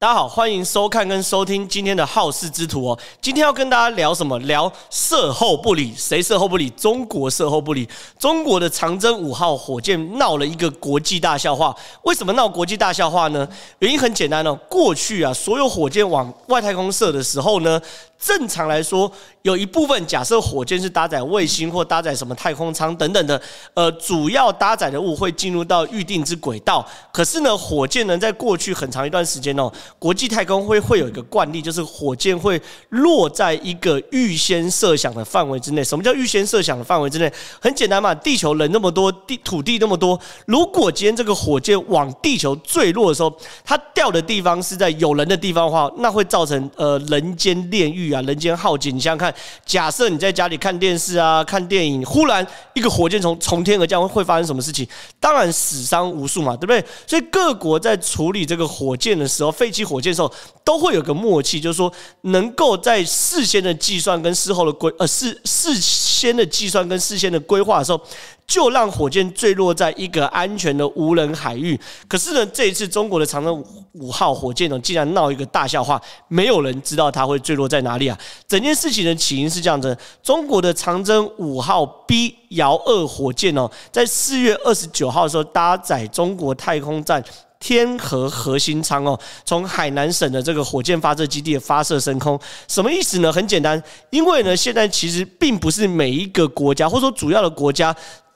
大家好，欢迎收看跟收听今天的好事之徒哦。今天要跟大家聊什么？聊射后不理，谁射后不理？中国射后不理。中国的长征五号火箭闹了一个国际大笑话。为什么闹国际大笑话呢？原因很简单哦。过去啊，所有火箭往外太空射的时候呢，正常来说，有一部分假设火箭是搭载卫星或搭载什么太空舱等等的，呃，主要搭载的物会进入到预定之轨道。可是呢，火箭呢，在过去很长一段时间哦，国际太空会会有一个惯例，就是火箭会落在一个预先设想的范围之内。什么叫预先设想的范围之内？很简单嘛，地球人那么多，地土地那么多，如果今天这个火箭往地球坠落的时候，它掉的地方是在有人的地方的话，那会造成呃人间炼狱。啊，人间浩劫！你想想看，假设你在家里看电视啊、看电影，忽然一个火箭从从天而降，会发生什么事情？当然死伤无数嘛，对不对？所以各国在处理这个火箭的时候，废击火箭的时候，都会有个默契，就是说能够在事先的计算跟事后的规，呃，事事先的计算跟事先的规划的时候。就让火箭坠落在一个安全的无人海域。可是呢，这一次中国的长征五号火箭呢，竟然闹一个大笑话，没有人知道它会坠落在哪里啊！整件事情的起因是这样子：中国的长征五号 B 遥二火箭哦，在四月二十九号的时候，搭载中国太空站天河核心舱哦，从海南省的这个火箭发射基地发射升空。什么意思呢？很简单，因为呢，现在其实并不是每一个国家，或者说主要的国家。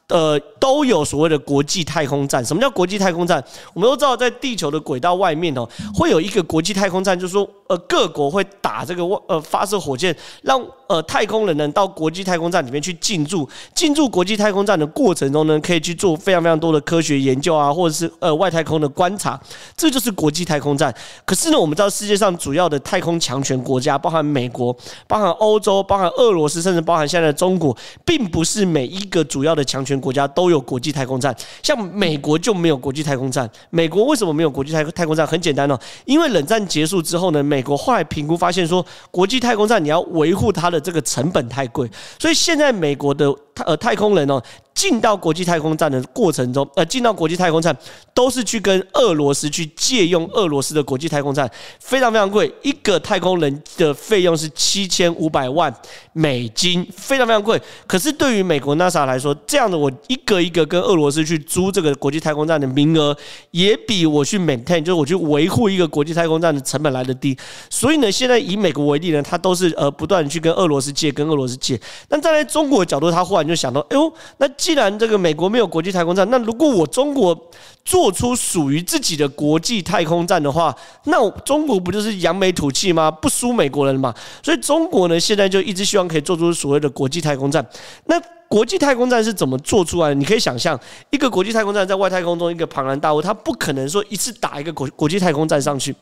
呃，都有所谓的国际太空站。什么叫国际太空站？我们都知道，在地球的轨道外面哦，会有一个国际太空站，就是说，呃，各国会打这个外呃发射火箭，让呃太空人呢到国际太空站里面去进驻。进驻国际太空站的过程中呢，可以去做非常非常多的科学研究啊，或者是呃外太空的观察。这就是国际太空站。可是呢，我们知道世界上主要的太空强权国家，包含美国、包含欧洲、包含俄罗斯，甚至包含现在的中国，并不是每一个主要的强权国家都有国际太空站，像美国就没有国际太空站。美国为什么没有国际太太空站？很简单哦，因为冷战结束之后呢，美国后来评估发现说，国际太空站你要维护它的这个成本太贵，所以现在美国的太呃太空人哦。进到国际太空站的过程中，呃，进到国际太空站都是去跟俄罗斯去借用俄罗斯的国际太空站，非常非常贵，一个太空人的费用是七千五百万美金，非常非常贵。可是对于美国 NASA 来说，这样的我一个一个跟俄罗斯去租这个国际太空站的名额，也比我去 maintain，就是我去维护一个国际太空站的成本来的低。所以呢，现在以美国为例呢，他都是呃不断去跟俄罗斯借，跟俄罗斯借。但站在中国的角度，他就想到，哎呦，那。既然这个美国没有国际太空站，那如果我中国做出属于自己的国际太空站的话，那中国不就是扬眉吐气吗？不输美国人嘛？所以中国呢，现在就一直希望可以做出所谓的国际太空站。那国际太空站是怎么做出来的？你可以想象，一个国际太空站在外太空中一个庞然大物，它不可能说一次打一个国国际太空站上去。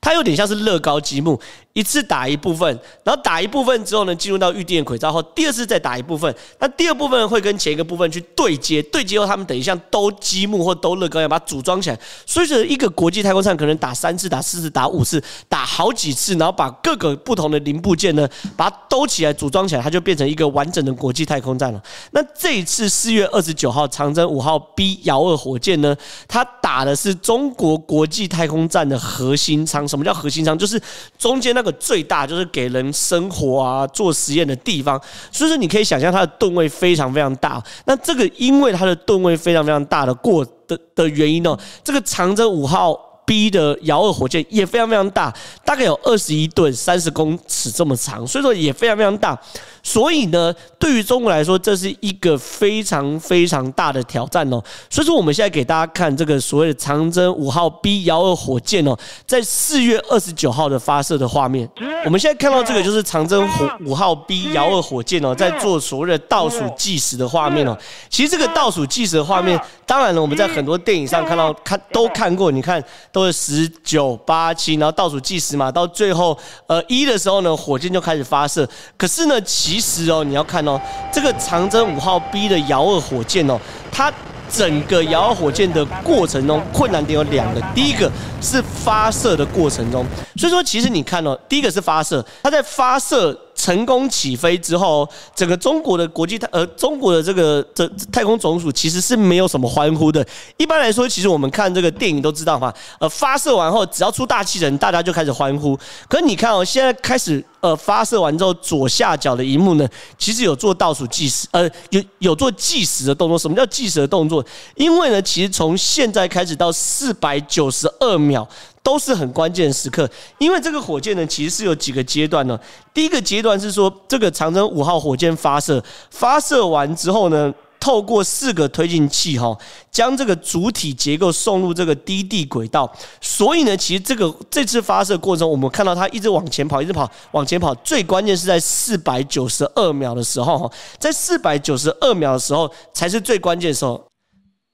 它有点像是乐高积木，一次打一部分，然后打一部分之后呢，进入到预定的轨道后，第二次再打一部分，那第二部分会跟前一个部分去对接，对接后他们等于像兜积木或兜乐高一样把它组装起来。所以说，一个国际太空站可能打三次、打四次、打五次、打好几次，然后把各个不同的零部件呢，把它兜起来、组装起来，它就变成一个完整的国际太空站了。那这一次四月二十九号长征五号 B 遥二火箭呢，它打的是中国国际太空站的核心。舱，什么叫核心舱？就是中间那个最大，就是给人生活啊、做实验的地方。所以说，你可以想象它的吨位非常非常大。那这个因为它的吨位非常非常大的过的的原因呢，这个长征五号 B 的遥二火箭也非常非常大，大概有二十一吨、三十公尺这么长，所以说也非常非常大。所以呢，对于中国来说，这是一个非常非常大的挑战哦。所以说，我们现在给大家看这个所谓的长征五号 B 遥二火箭哦，在四月二十九号的发射的画面。我们现在看到这个就是长征五号 B 遥二火箭哦，在做所谓的倒数计时的画面哦。其实这个倒数计时的画面，当然了，我们在很多电影上看到看都看过。你看，都是十九八七，然后倒数计时嘛，到最后呃一的时候呢，火箭就开始发射。可是呢，其实哦，你要看哦，这个长征五号 B 的遥二火箭哦，它整个遥二火箭的过程中困难点有两个，第一个是发射的过程中，所以说其实你看哦，第一个是发射，它在发射。成功起飞之后，整个中国的国际太呃中国的这个这太空总署其实是没有什么欢呼的。一般来说，其实我们看这个电影都知道嘛，呃，发射完后只要出大气层，大家就开始欢呼。可是你看哦，现在开始呃发射完之后，左下角的萤幕呢，其实有做倒数计时，呃，有有做计时的动作。什么叫计时的动作？因为呢，其实从现在开始到四百九十二秒。都是很关键的时刻，因为这个火箭呢，其实是有几个阶段呢。第一个阶段是说，这个长征五号火箭发射，发射完之后呢，透过四个推进器哈，将这个主体结构送入这个低地轨道。所以呢，其实这个这次发射过程中，我们看到它一直往前跑，一直跑，往前跑。最关键是在四百九十二秒的时候哈，在四百九十二秒的时候才是最关键的时候。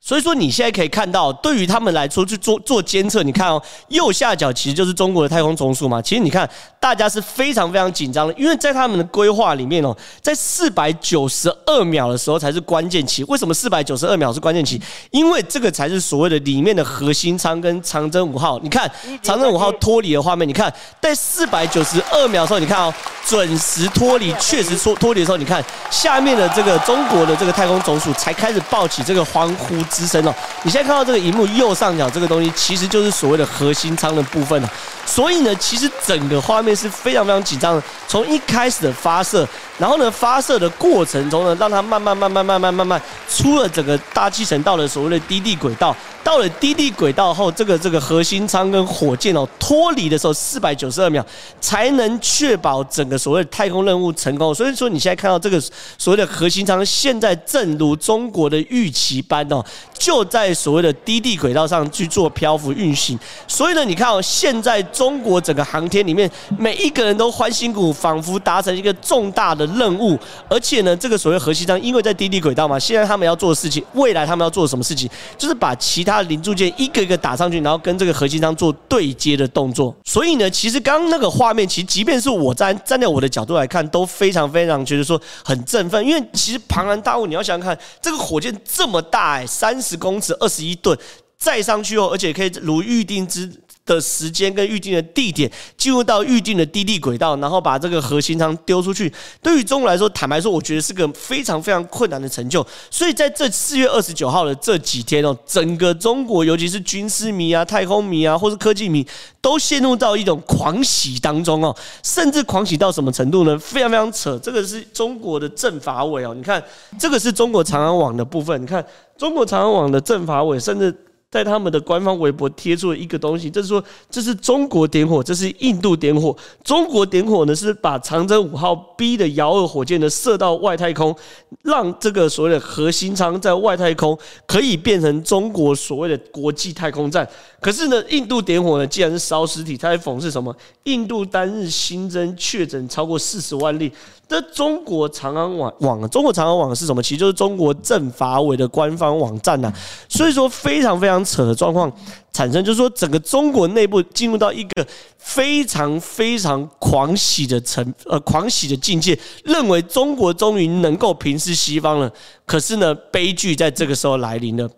所以说你现在可以看到，对于他们来说去做做监测，你看哦，右下角其实就是中国的太空总署嘛。其实你看，大家是非常非常紧张的，因为在他们的规划里面哦，在四百九十二秒的时候才是关键期。为什么四百九十二秒是关键期？因为这个才是所谓的里面的核心舱跟长征五号。你看长征五号脱离的画面，你看在四百九十二秒的时候，你看哦，准时脱离，确实脱脱离的时候，你看下面的这个中国的这个太空总署才开始抱起这个欢呼。支撑哦，你现在看到这个荧幕右上角这个东西，其实就是所谓的核心舱的部分了。所以呢，其实整个画面是非常非常紧张的。从一开始的发射，然后呢，发射的过程中呢，让它慢慢慢慢慢慢慢慢出了整个大气层，到了所谓的低地轨道。到了低地轨道后，这个这个核心舱跟火箭哦脱离的时候，四百九十二秒才能确保整个所谓的太空任务成功。所以说，你现在看到这个所谓的核心舱，现在正如中国的预期般哦，就在所谓的低地轨道上去做漂浮运行。所以呢，你看哦，现在中国整个航天里面，每一个人都欢欣鼓舞，仿佛达成一个重大的任务。而且呢，这个所谓核心舱，因为在低地轨道嘛，现在他们要做的事情，未来他们要做什么事情，就是把其他。零组件一个一个打上去，然后跟这个核心舱做对接的动作。所以呢，其实刚刚那个画面，其实即便是我站站在我的角度来看，都非常非常觉得说很振奋。因为其实庞然大物，你要想想看，这个火箭这么大，哎，三十公尺，二十一吨，载上去后，而且可以如预定之。的时间跟预定的地点进入到预定的低地轨道，然后把这个核心舱丢出去。对于中国来说，坦白说，我觉得是个非常非常困难的成就。所以在这四月二十九号的这几天哦，整个中国，尤其是军事迷啊、太空迷啊，或是科技迷，都陷入到一种狂喜当中哦。甚至狂喜到什么程度呢？非常非常扯。这个是中国的政法委哦，你看，这个是中国长安网的部分。你看，中国长安网的政法委，甚至。在他们的官方微博贴出了一个东西，就是说这是中国点火，这是印度点火。中国点火呢是把长征五号 B 的遥二火箭呢射到外太空，让这个所谓的核心舱在外太空可以变成中国所谓的国际太空站。可是呢，印度点火呢，既然是烧尸体，他在讽刺什么？印度单日新增确诊超过四十万例。这中国长安网网，中国长安网是什么？其实就是中国政法委的官方网站呐。所以说非常非常扯的状况产生，就是说整个中国内部进入到一个非常非常狂喜的层呃狂喜的境界，认为中国终于能够平视西方了。可是呢，悲剧在这个时候来临了。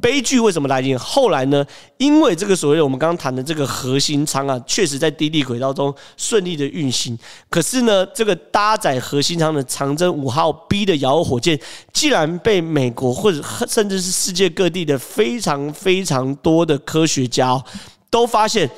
悲剧为什么来临？后来呢？因为这个所谓的我们刚刚谈的这个核心舱啊，确实在低地轨道中顺利的运行。可是呢，这个搭载核心舱的长征五号 B 的遥二火箭，既然被美国或者甚至是世界各地的非常非常多的科学家，都发现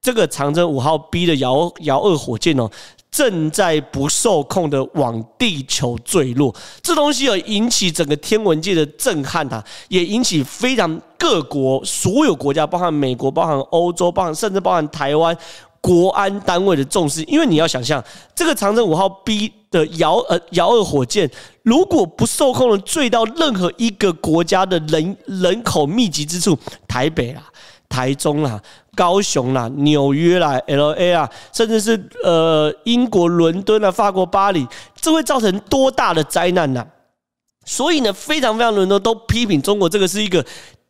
这个长征五号 B 的遥遥二火箭哦。正在不受控的往地球坠落，这东西有引起整个天文界的震撼啊，也引起非常各国所有国家，包含美国、包含欧洲、包含甚至包含台湾国安单位的重视。因为你要想象，这个长征五号 B 的遥呃遥二火箭，如果不受控的坠到任何一个国家的人人口密集之处，台北啊。台中啊、高雄啦、纽约啦、LA 啊，甚至是呃英国伦敦啊、法国巴黎，这会造成多大的灾难呢？所以呢，非常非常多人都批评中国，这个是一个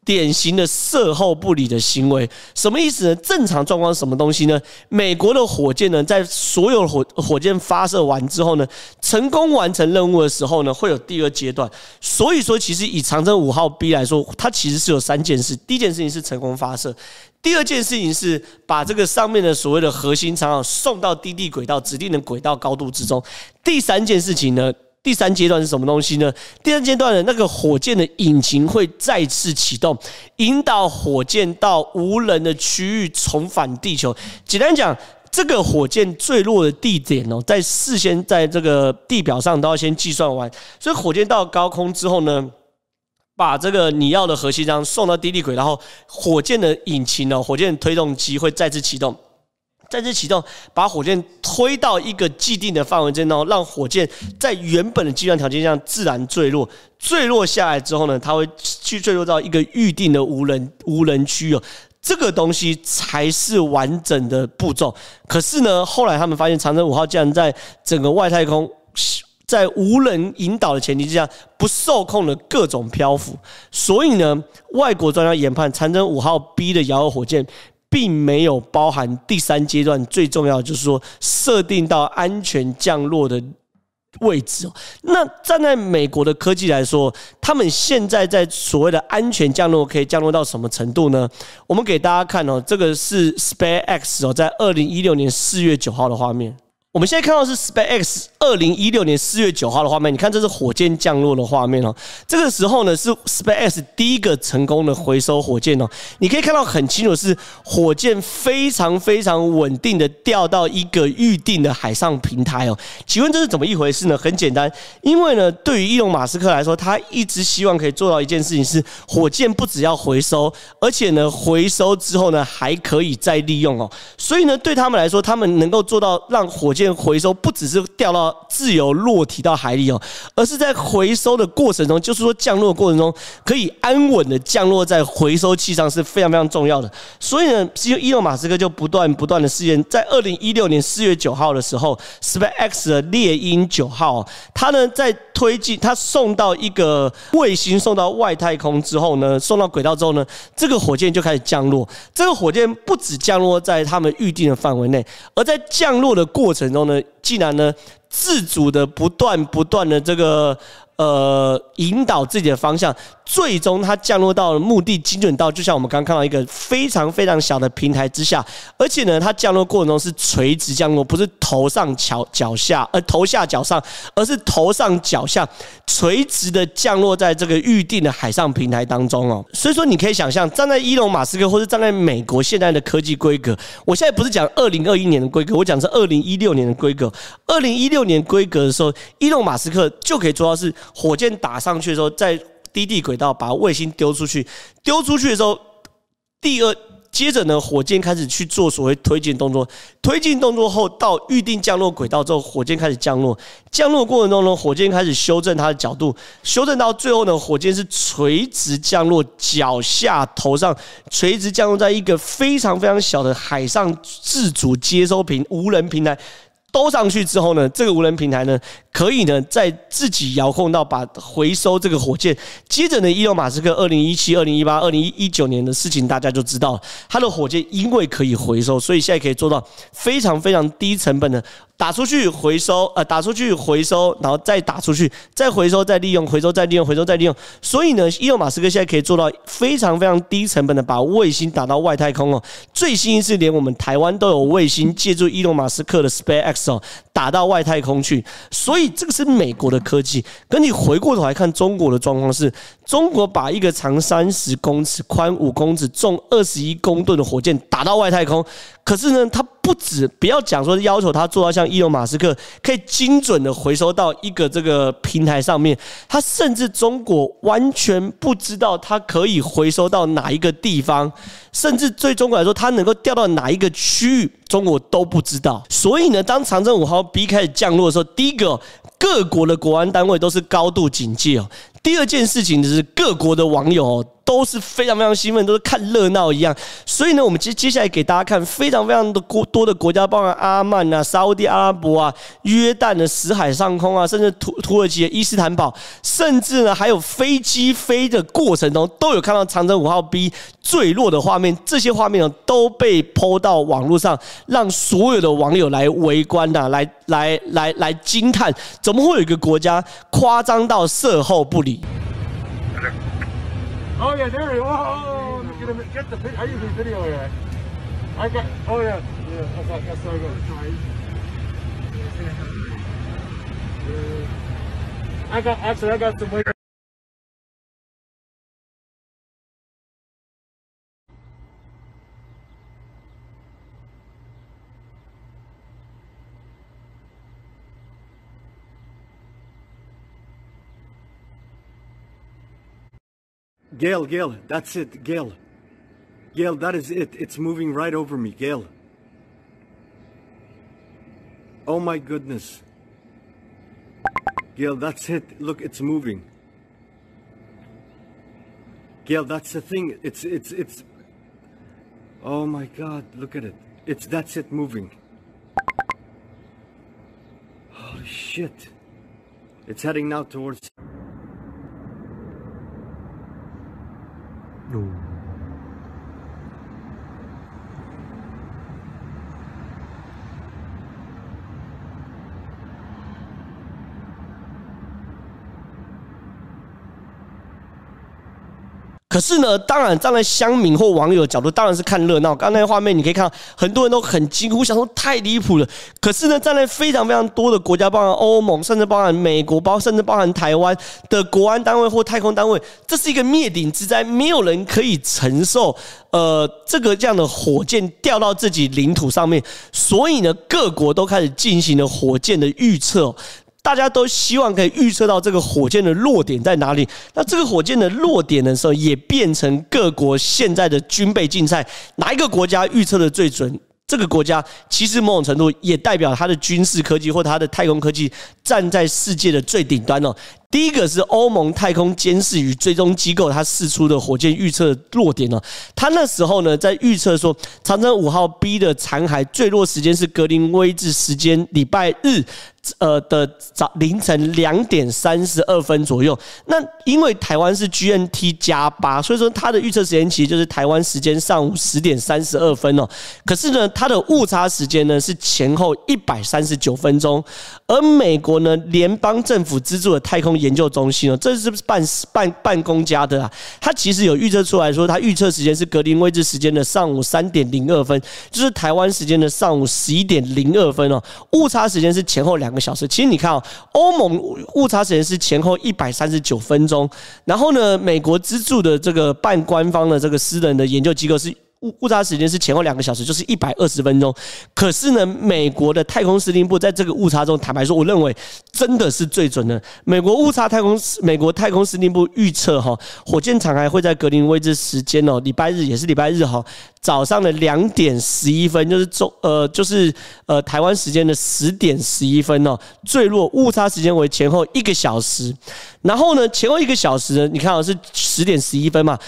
典型的事后不理的行为，什么意思呢？正常状况是什么东西呢？美国的火箭呢，在所有火火箭发射完之后呢，成功完成任务的时候呢，会有第二阶段。所以说，其实以长征五号 B 来说，它其实是有三件事。第一件事情是成功发射，第二件事情是把这个上面的所谓的核心长送到低地轨道指定的轨道高度之中。第三件事情呢？第三阶段是什么东西呢？第三阶段的那个火箭的引擎会再次启动，引导火箭到无人的区域重返地球。简单讲，这个火箭坠落的地点哦，在事先在这个地表上都要先计算完。所以火箭到高空之后呢，把这个你要的核心舱送到低地轨，然后火箭的引擎呢，火箭推动机会再次启动。再次启动，把火箭推到一个既定的范围之内，让火箭在原本的计算条件下自然坠落。坠落下来之后呢，它会去坠落到一个预定的无人无人区哦。这个东西才是完整的步骤。可是呢，后来他们发现长征五号竟然在整个外太空，在无人引导的前提之下，不受控的各种漂浮。所以呢，外国专家研判长征五号 B 的遥遥火箭。并没有包含第三阶段最重要，就是说设定到安全降落的位置哦。那站在美国的科技来说，他们现在在所谓的安全降落可以降落到什么程度呢？我们给大家看哦，这个是 SpaceX 哦，在二零一六年四月九号的画面。我们现在看到是 SpaceX 二零一六年四月九号的画面，你看这是火箭降落的画面哦。这个时候呢是 SpaceX 第一个成功的回收火箭哦。你可以看到很清楚是火箭非常非常稳定的掉到一个预定的海上平台哦。请问这是怎么一回事呢？很简单，因为呢对于伊隆马斯克来说，他一直希望可以做到一件事情是火箭不只要回收，而且呢回收之后呢还可以再利用哦。所以呢对他们来说，他们能够做到让火箭回收不只是掉到自由落体到海里哦，而是在回收的过程中，就是说降落的过程中可以安稳的降落在回收器上是非常非常重要的。所以呢，伊隆马斯克就不断不断的试验，在二零一六年四月九号的时候，SpaceX 的猎鹰九号，它呢在推进，它送到一个卫星送到外太空之后呢，送到轨道之后呢，这个火箭就开始降落。这个火箭不止降落在他们预定的范围内，而在降落的过程然后呢，既然呢自主的不断不断的这个呃引导自己的方向，最终它降落到了目的精准到，就像我们刚刚看到一个非常非常小的平台之下，而且呢，它降落过程中是垂直降落，不是头上脚脚下，呃头下脚上，而是头上脚下垂直的降落在这个预定的海上平台当中哦。所以说，你可以想象，站在伊隆马斯克或是站在美国现在的科技规格，我现在不是讲二零二一年的规格，我讲是二零一六年的规格。二零一六年规格的时候，伊隆马斯克就可以做到是火箭打上去的时候，在低地轨道把卫星丢出去，丢出去的时候，第二接着呢，火箭开始去做所谓推进动作，推进动作后到预定降落轨道之后，火箭开始降落，降落过程中呢，火箭开始修正它的角度，修正到最后呢，火箭是垂直降落，脚下头上垂直降落在一个非常非常小的海上自主接收平无人平台。兜上去之后呢，这个无人平台呢，可以呢在自己遥控到把回收这个火箭。接着呢，伊隆马斯克二零一七、二零一八、二零一九年的事情大家就知道了，他的火箭因为可以回收，所以现在可以做到非常非常低成本的。打出去回收，呃，打出去回收，然后再打出去，再回收，再利用，回收再利用，回收再利用。所以呢，伊隆马斯克现在可以做到非常非常低成本的把卫星打到外太空哦。最新是连我们台湾都有卫星借助伊隆马斯克的 SpaceX 哦打到外太空去。所以这个是美国的科技。跟你回过头来看中国的状况是，中国把一个长三十公尺、宽五公尺、重二十一公吨的火箭打到外太空，可是呢，它不止不要讲说要求它做到像。伊隆马斯克可以精准的回收到一个这个平台上面，他甚至中国完全不知道它可以回收到哪一个地方，甚至对中国来说，它能够掉到哪一个区域，中国都不知道。所以呢，当长征五号 B 开始降落的时候，第一个各国的国安单位都是高度警戒哦。第二件事情就是各国的网友都是非常非常兴奋，都是看热闹一样。所以呢，我们接接下来给大家看非常非常的国多的国家，包含阿曼啊、沙乌地阿拉伯啊、约旦的死海上空啊，甚至土土耳其的伊斯坦堡，甚至呢还有飞机飞的过程中都有看到长征五号 B 坠落的画面。这些画面呢都被 PO 到网络上，让所有的网友来围观呐、啊，来来来来惊叹，怎么会有一个国家夸张到射后不理？Oh yeah, there he is. Oh, get him, get the I use the video yeah. I got, oh yeah, yeah, that's, that's so good. I got, actually, I got some way. Gail, Gail, that's it, Gail. Gail, that is it. It's moving right over me, Gail. Oh my goodness. Gail, that's it. Look, it's moving. Gail, that's the thing. It's, it's, it's. Oh my God, look at it. It's, that's it moving. Holy shit. It's heading now towards. 可是呢，当然站在乡民或网友的角度，当然是看热闹。刚才画面你可以看，很多人都很惊呼，想说太离谱了。可是呢，站在非常非常多的国家，包含欧盟，甚至包含美国，包甚至包含台湾的国安单位或太空单位，这是一个灭顶之灾，没有人可以承受。呃，这个这样的火箭掉到自己领土上面，所以呢，各国都开始进行了火箭的预测。大家都希望可以预测到这个火箭的落点在哪里。那这个火箭的落点的时候，也变成各国现在的军备竞赛，哪一个国家预测的最准？这个国家其实某种程度也代表它的军事科技或它的太空科技站在世界的最顶端哦。第一个是欧盟太空监视与追踪机构，它试出的火箭预测落点呢，它那时候呢在预测说，长征五号 B 的残骸坠落时间是格林威治时间礼拜日，呃的早凌晨两点三十二分左右。那因为台湾是 GNT 加八，所以说它的预测时间其实就是台湾时间上午十点三十二分哦。可是呢，它的误差时间呢是前后一百三十九分钟，而美国呢联邦政府资助的太空。研究中心哦，这是不是办办办公家的啊？他其实有预测出来说，他预测时间是格林威治时间的上午三点零二分，就是台湾时间的上午十一点零二分哦。误差时间是前后两个小时。其实你看哦，欧盟误差时间是前后一百三十九分钟，然后呢，美国资助的这个半官方的这个私人的研究机构是。误误差时间是前后两个小时，就是一百二十分钟。可是呢，美国的太空司令部在这个误差中，坦白说，我认为真的是最准的。美国误差太空，美国太空司令部预测哈，火箭残骸会在格林威治时间哦，礼拜日也是礼拜日哈。早上的两点十一分，就是中呃，就是呃台湾时间的十点十一分哦，坠落误差时间为前后一个小时。然后呢，前后一个小时呢，你看啊，是十点十一分嘛。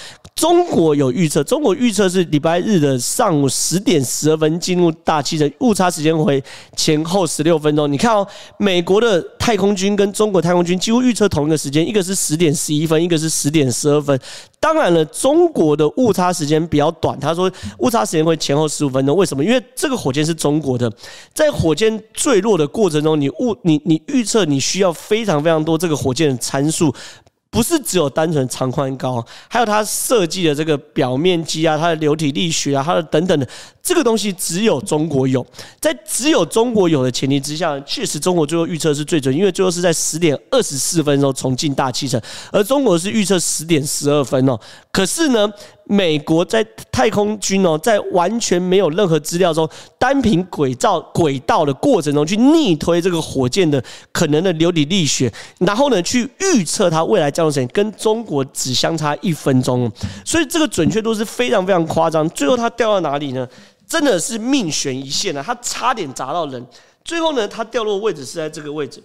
中国有预测，中国预测是礼拜日的上午十点十二分进入大气层，误差时间为前后十六分钟。你看哦，美国的太空军跟中国太空军几乎预测同一个时间，一个是十点十一分，一个是十点十二分。当然了，中国的误差时间比较短。他说误差时间会前后十五分钟。为什么？因为这个火箭是中国的，在火箭坠落的过程中，你误你你预测你需要非常非常多这个火箭的参数。不是只有单纯长宽高，还有它设计的这个表面积啊，它的流体力学啊，它的等等的这个东西，只有中国有。在只有中国有的前提之下，确实中国最后预测是最准，因为最后是在十点二十四分钟重进大气层，而中国是预测十点十二分哦。可是呢，美国在太空军哦，在完全没有任何资料中，单凭轨道轨道的过程中去逆推这个火箭的可能的流体力学，然后呢，去预测它未来降落时间，跟中国只相差一分钟，所以这个准确度是非常非常夸张。最后它掉到哪里呢？真的是命悬一线啊！它差点砸到人。最后呢，它掉落位置是在这个位置，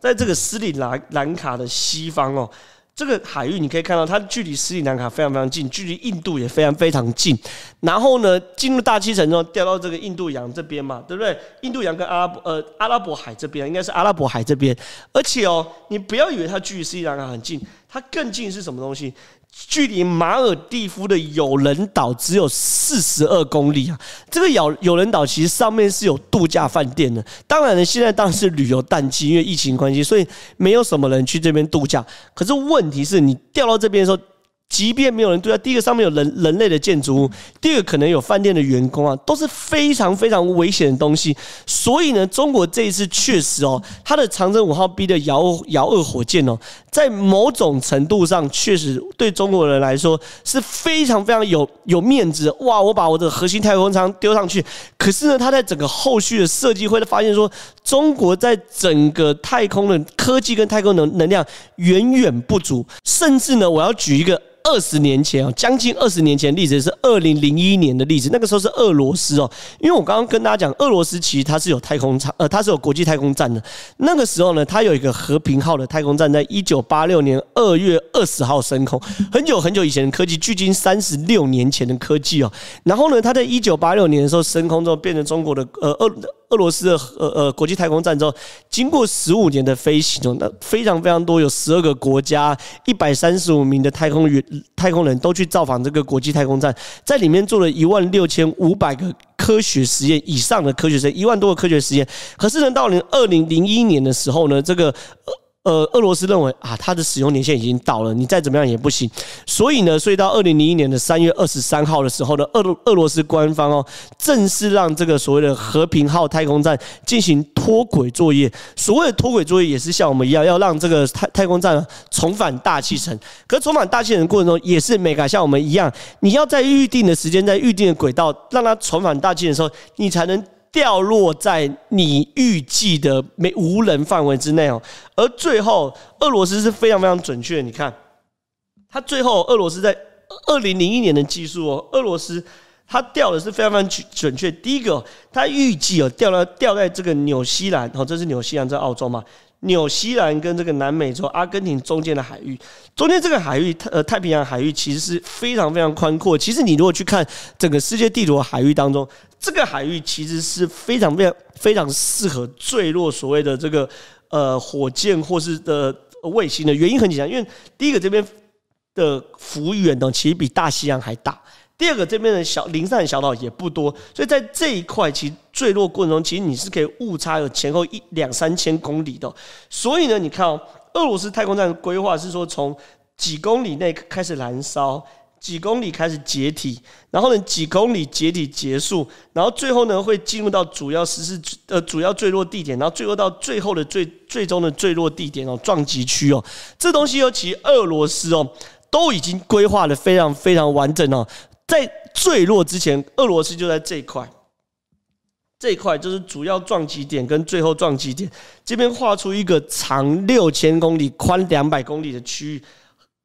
在这个斯里兰兰卡的西方哦。这个海域你可以看到，它距离斯里兰卡非常非常近，距离印度也非常非常近。然后呢，进入大气层之后掉到这个印度洋这边嘛，对不对？印度洋跟阿拉伯呃阿拉伯海这边应该是阿拉伯海这边。而且哦，你不要以为它距离斯里兰卡很近，它更近是什么东西？距离马尔蒂夫的有人岛只有四十二公里啊！这个有有人岛其实上面是有度假饭店的。当然了，现在当然是旅游淡季，因为疫情关系，所以没有什么人去这边度假。可是问题是你掉到这边的时候。即便没有人对啊，第一个上面有人人类的建筑物，第二个可能有饭店的员工啊，都是非常非常危险的东西。所以呢，中国这一次确实哦，它的长征五号 B 的遥遥二火箭哦，在某种程度上确实对中国人来说是非常非常有有面子。哇，我把我的核心太空舱丢上去，可是呢，它在整个后续的设计会发现说，中国在整个太空的科技跟太空能能量远远不足，甚至呢，我要举一个。二十年前哦，将近二十年前的例子是二零零一年的例子，那个时候是俄罗斯哦，因为我刚刚跟大家讲，俄罗斯其实它是有太空舱，呃，它是有国际太空站的。那个时候呢，它有一个和平号的太空站，在一九八六年二月二十号升空，很久很久以前的科技，距今三十六年前的科技哦。然后呢，它在一九八六年的时候升空之后，变成中国的呃俄。俄罗斯的呃呃国际太空站之后，经过十五年的飞行中，那非常非常多，有十二个国家，一百三十五名的太空员、太空人都去造访这个国际太空站，在里面做了一万六千五百个科学实验以上的科学实验，一万多个科学实验。可是呢，到了二零零一年的时候呢，这个。呃，俄罗斯认为啊，它的使用年限已经到了，你再怎么样也不行。所以呢，所以到二零零一年的三月二十三号的时候呢，俄俄罗斯官方哦，正式让这个所谓的和平号太空站进行脱轨作业。所谓的脱轨作业，也是像我们一样，要让这个太太空站重返大气层。可重返大气层过程中，也是每个像我们一样，你要在预定的时间，在预定的轨道，让它重返大气层的时候，你才能。掉落在你预计的没无人范围之内哦，而最后俄罗斯是非常非常准确。你看，他最后俄罗斯在二零零一年的技术哦，俄罗斯他掉的是非常非常准准确。第一个，他预计哦掉了掉在这个纽西兰哦，这是纽西兰，在澳洲嘛。纽西兰跟这个南美洲阿根廷中间的海域，中间这个海域，呃，太平洋海域其实是非常非常宽阔。其实你如果去看整个世界地图的海域当中，这个海域其实是非常非常非常适合坠落所谓的这个呃火箭或是的卫星的原因很简单，因为第一个这边的幅员呢，其实比大西洋还大。第二个，这边的小零散小岛也不多，所以在这一块其实坠落过程中，其实你是可以误差有前后一两三千公里的。所以呢，你看哦，俄罗斯太空站的规划是说，从几公里内开始燃烧，几公里开始解体，然后呢几公里解体结束，然后最后呢会进入到主要实施呃主要坠落地点，然后坠落到最后的最最终的坠落地点哦，撞击区哦，这东西尤其俄罗斯哦都已经规划的非常非常完整哦。在坠落之前，俄罗斯就在这一块，这一块就是主要撞击点跟最后撞击点，这边画出一个长六千公里、宽两百公里的区域，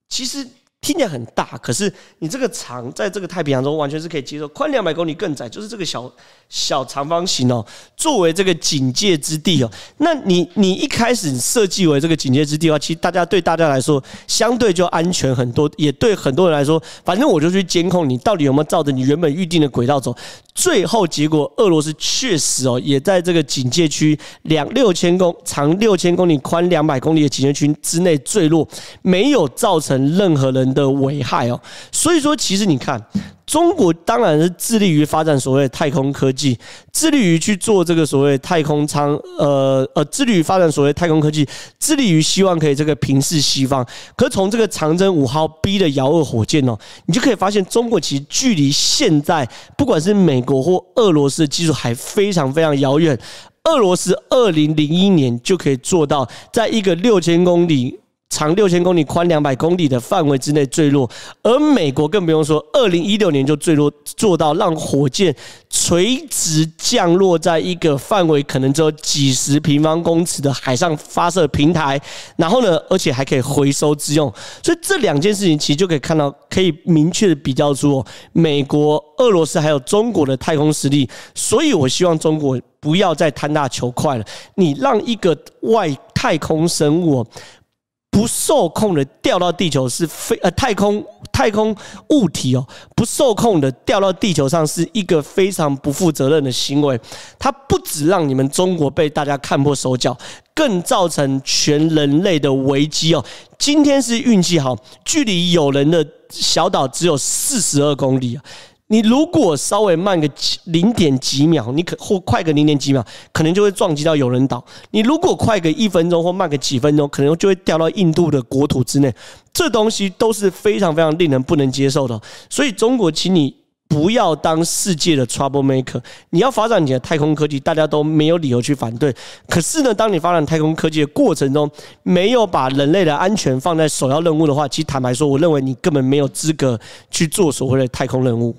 其实。听起来很大，可是你这个长在这个太平洋中完全是可以接受。宽两百公里更窄，就是这个小小长方形哦，作为这个警戒之地哦。那你你一开始设计为这个警戒之地的话，其实大家对大家来说相对就安全很多，也对很多人来说，反正我就去监控你到底有没有照着你原本预定的轨道走。最后结果，俄罗斯确实哦，也在这个警戒区两六千公长六千公里、宽两百公里的警戒区之内坠落，没有造成任何人的危害哦。所以说，其实你看。中国当然是致力于发展所谓太空科技，致力于去做这个所谓太空舱，呃呃，致力于发展所谓太空科技，致力于希望可以这个平视西方。可是从这个长征五号 B 的遥二火箭哦，你就可以发现，中国其实距离现在不管是美国或俄罗斯的技术还非常非常遥远。俄罗斯二零零一年就可以做到，在一个六千公里。长六千公里、宽两百公里的范围之内坠落，而美国更不用说，二零一六年就坠落，做到让火箭垂直降落在一个范围可能只有几十平方公尺的海上发射平台，然后呢，而且还可以回收之用，所以这两件事情其实就可以看到，可以明确的比较出美国、俄罗斯还有中国的太空实力。所以我希望中国不要再贪大求快了，你让一个外太空生物。不受控的掉到地球是非呃太空太空物体哦，不受控的掉到地球上是一个非常不负责任的行为。它不止让你们中国被大家看破手脚，更造成全人类的危机哦。今天是运气好，距离有人的小岛只有四十二公里啊。你如果稍微慢个几零点几秒，你可或快个零点几秒，可能就会撞击到有人岛。你如果快个一分钟或慢个几分钟，可能就会掉到印度的国土之内。这东西都是非常非常令人不能接受的。所以中国，请你不要当世界的 trouble maker。你要发展你的太空科技，大家都没有理由去反对。可是呢，当你发展太空科技的过程中，没有把人类的安全放在首要任务的话，其实坦白说，我认为你根本没有资格去做所谓的太空任务。